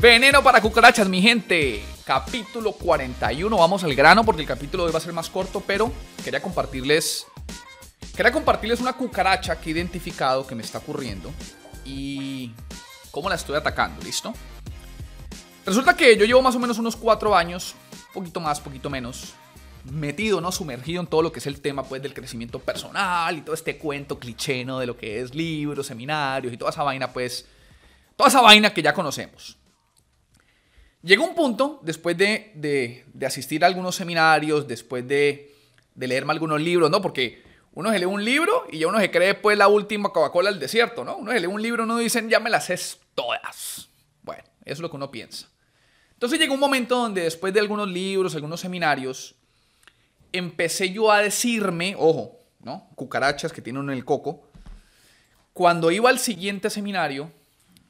Veneno para cucarachas, mi gente. Capítulo 41. Vamos al grano porque el capítulo de hoy va a ser más corto, pero quería compartirles. Quería compartirles una cucaracha que he identificado que me está ocurriendo y cómo la estoy atacando, ¿listo? Resulta que yo llevo más o menos unos 4 años, poquito más, poquito menos, metido, ¿no? Sumergido en todo lo que es el tema, pues, del crecimiento personal y todo este cuento cliché, ¿no? De lo que es libros, seminarios y toda esa vaina, pues, toda esa vaina que ya conocemos. Llegó un punto, después de, asistir a algunos seminarios, después de, leerme algunos libros, ¿no? Porque uno se lee un libro y ya uno se cree pues la última Coca-Cola del desierto, ¿no? Uno se lee un libro y uno dicen, ya me las sé todas. Bueno, eso es lo que uno piensa. Entonces llegó un momento donde después de algunos libros, algunos seminarios, empecé yo a decirme, ojo, ¿no? Cucarachas que tienen en el coco. Cuando iba al siguiente seminario,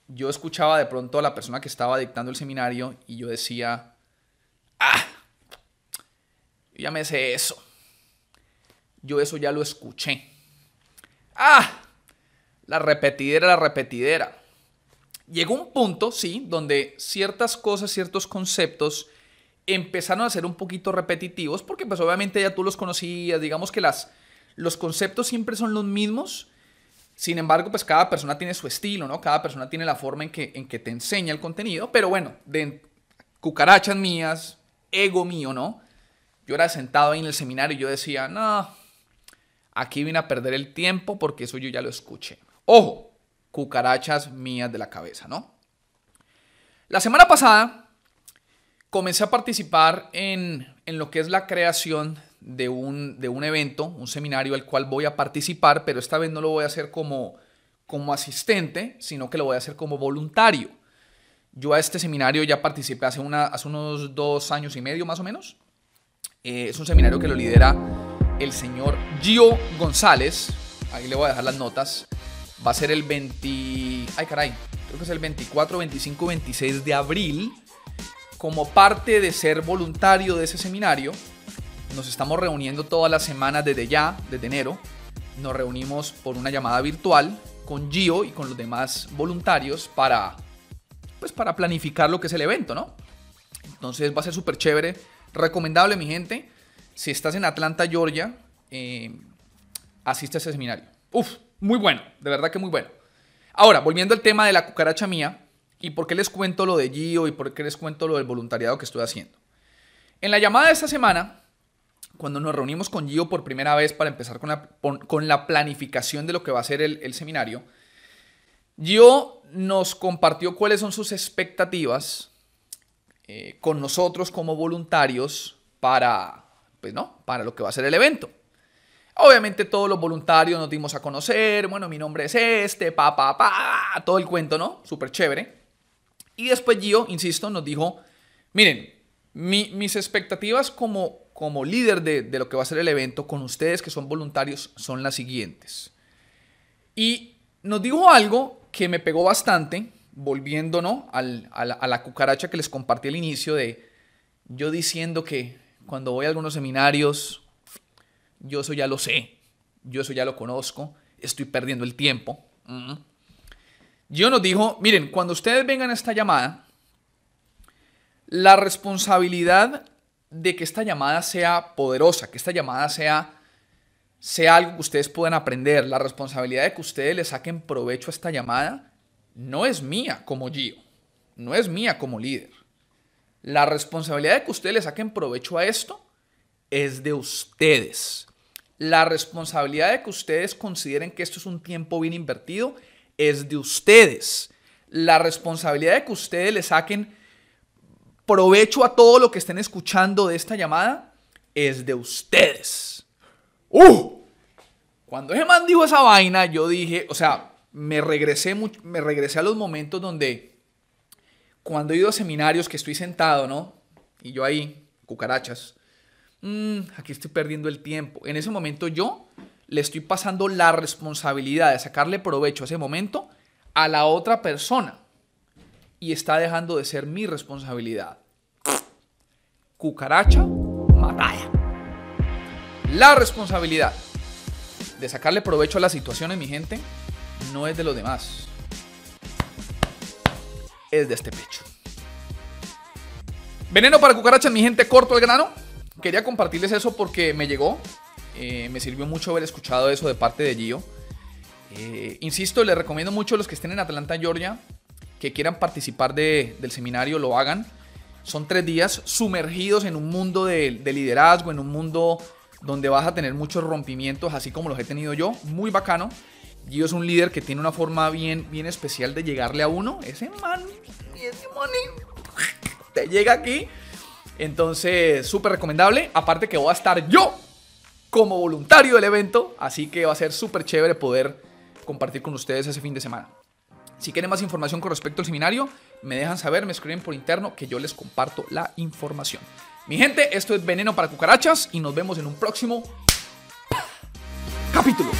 yo escuchaba de pronto a la persona que estaba dictando el seminario y yo decía, ah, ya me sé eso. Yo eso ya lo escuché. Ah, la repetidera, la repetidera. Llegó un punto, sí, donde ciertas cosas, ciertos conceptos empezaron a ser un poquito repetitivos, porque pues obviamente ya tú los conocías, digamos que las, los conceptos siempre son los mismos, sin embargo, pues cada persona tiene su estilo, ¿no? Cada persona tiene la forma en que, en que te enseña el contenido, pero bueno, cucarachas mías, ego mío, ¿no? Yo era sentado ahí en el seminario y yo decía, no, aquí vine a perder el tiempo porque eso yo ya lo escuché. Ojo, cucarachas mías de la cabeza, ¿no? La semana pasada comencé a participar en, lo que es la creación de un, de un, evento, un seminario al cual voy a participar, pero esta vez no lo voy a hacer como, como asistente, sino que lo voy a hacer como voluntario. Yo a este seminario ya participé hace, una, hace unos dos años y medio más o menos. Eh, es un seminario que lo lidera el señor Gio González. Ahí le voy a dejar las notas. Va a ser el 20... Ay, caray. Creo que es el 24, 25, 26 de abril como parte de ser voluntario de ese seminario, nos estamos reuniendo todas las semanas desde ya, desde enero. Nos reunimos por una llamada virtual con Gio y con los demás voluntarios para, pues, para planificar lo que es el evento, ¿no? Entonces va a ser súper chévere. Recomendable, mi gente. Si estás en Atlanta, Georgia, eh, asiste a ese seminario. Uf, muy bueno, de verdad que muy bueno. Ahora, volviendo al tema de la cucaracha mía, ¿Y por qué les cuento lo de Gio y por qué les cuento lo del voluntariado que estoy haciendo? En la llamada de esta semana, cuando nos reunimos con Gio por primera vez para empezar con la, con la planificación de lo que va a ser el, seminario, Gio nos compartió cuáles son sus expectativas eh, con nosotros como voluntarios para, pues no, para lo que va a ser el evento. Obviamente todos los voluntarios nos dimos a conocer, bueno, mi nombre es este, pa, pa, pa, todo el cuento, ¿no? Súper chévere. Y después Gio, insisto, nos dijo, miren, mis expectativas como, como líder de, lo que va a ser el evento con ustedes que son voluntarios son las siguientes. Y nos dijo algo que me pegó bastante, volviendo a, la, a la cucaracha que les compartí al inicio de yo diciendo que cuando voy a algunos seminarios, yo eso ya lo sé, yo eso ya lo conozco, estoy perdiendo el tiempo. Yo nos dijo, miren, cuando ustedes vengan a esta llamada, la responsabilidad de que esta llamada sea poderosa, que esta llamada sea, sea algo que ustedes puedan aprender, la responsabilidad de que ustedes le saquen provecho a esta llamada, no es mía como Gio, no es mía como líder. La responsabilidad de que ustedes le saquen provecho a esto es de ustedes. La responsabilidad de que ustedes consideren que esto es un tiempo bien invertido es de ustedes. La responsabilidad de que ustedes le saquen provecho a todo lo que estén escuchando de esta llamada es de ustedes. ¡Uh! Cuando ese man dijo esa vaina, yo dije, o sea, me regresé, me regresé a los momentos donde, cuando he ido a seminarios que estoy sentado, ¿no? Y yo ahí, cucarachas, mmm, aquí estoy perdiendo el tiempo. En ese momento yo le estoy pasando la responsabilidad de sacarle provecho a ese momento a la otra persona. Y está dejando de ser mi responsabilidad. Cucaracha, matada. La responsabilidad de sacarle provecho a la situación en mi gente no es de los demás. Es de este pecho. Veneno para cucarachas, mi gente, corto el grano. Quería compartirles eso porque me llegó. Eh, me sirvió mucho haber escuchado eso de parte de Gio. Eh, insisto, les recomiendo mucho a los que estén en Atlanta, Georgia, que quieran participar del seminario, lo hagan. Son tres días sumergidos en un mundo de, liderazgo, en un mundo donde vas a tener muchos rompimientos, así como los he tenido yo. Muy bacano. Gio es un líder que tiene una forma bien, bien especial de llegarle a uno. Ese man, ese te llega aquí. Entonces, súper recomendable. Aparte que voy a estar yo como voluntario del evento. Así que va a ser súper chévere poder compartir con ustedes ese fin de semana. Si quieren más información con respecto al seminario, me dejan saber, me escriben por interno que yo les comparto la información. Mi gente, esto es Veneno para Cucarachas y nos vemos en un próximo capítulo.